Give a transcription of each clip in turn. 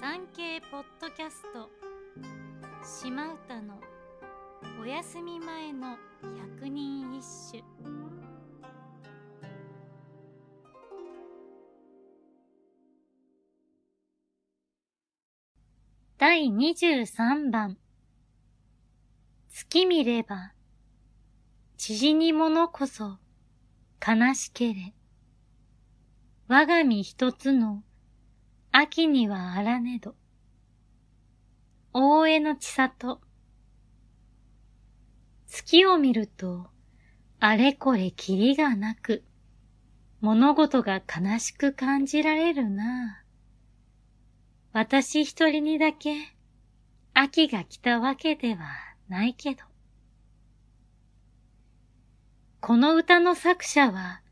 産経ポッドキャスト。島唄のお休み前の百人一首。第23番。月見れば縮に物こそ悲しけれ。我が身一つの秋にはあらねど。大江の千里。月を見ると、あれこれキリがなく、物事が悲しく感じられるな。私一人にだけ、秋が来たわけではないけど。この歌の作者は、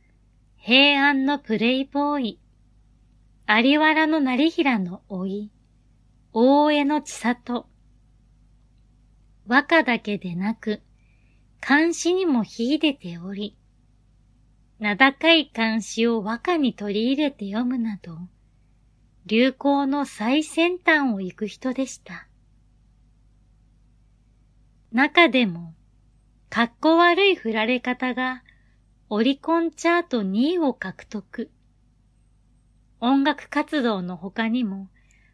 平安のプレイボーイ、有原の成平の老い、大江の千里。和歌だけでなく、漢詩にも秀でており、名高い漢詩を和歌に取り入れて読むなど、流行の最先端を行く人でした。中でも、かっこ悪い振られ方がオリコンチャート2位を獲得。音楽活動の他にも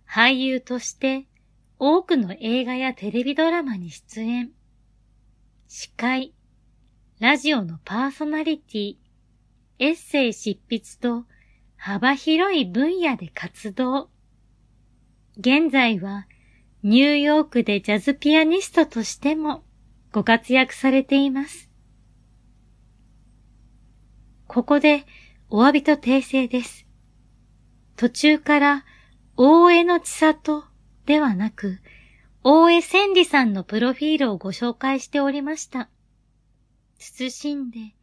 俳優として多くの映画やテレビドラマに出演。司会、ラジオのパーソナリティ、エッセイ執筆と幅広い分野で活動。現在はニューヨークでジャズピアニストとしてもご活躍されています。ここでお詫びと訂正です。途中から大江の千里ではなく、大江千里さんのプロフィールをご紹介しておりました。謹んで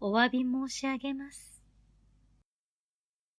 お詫び申し上げます。